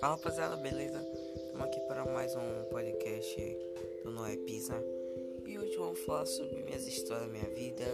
Fala rapaziada, beleza? Estamos aqui para mais um podcast do Noé Pisa E hoje vamos falar sobre minhas histórias, minha vida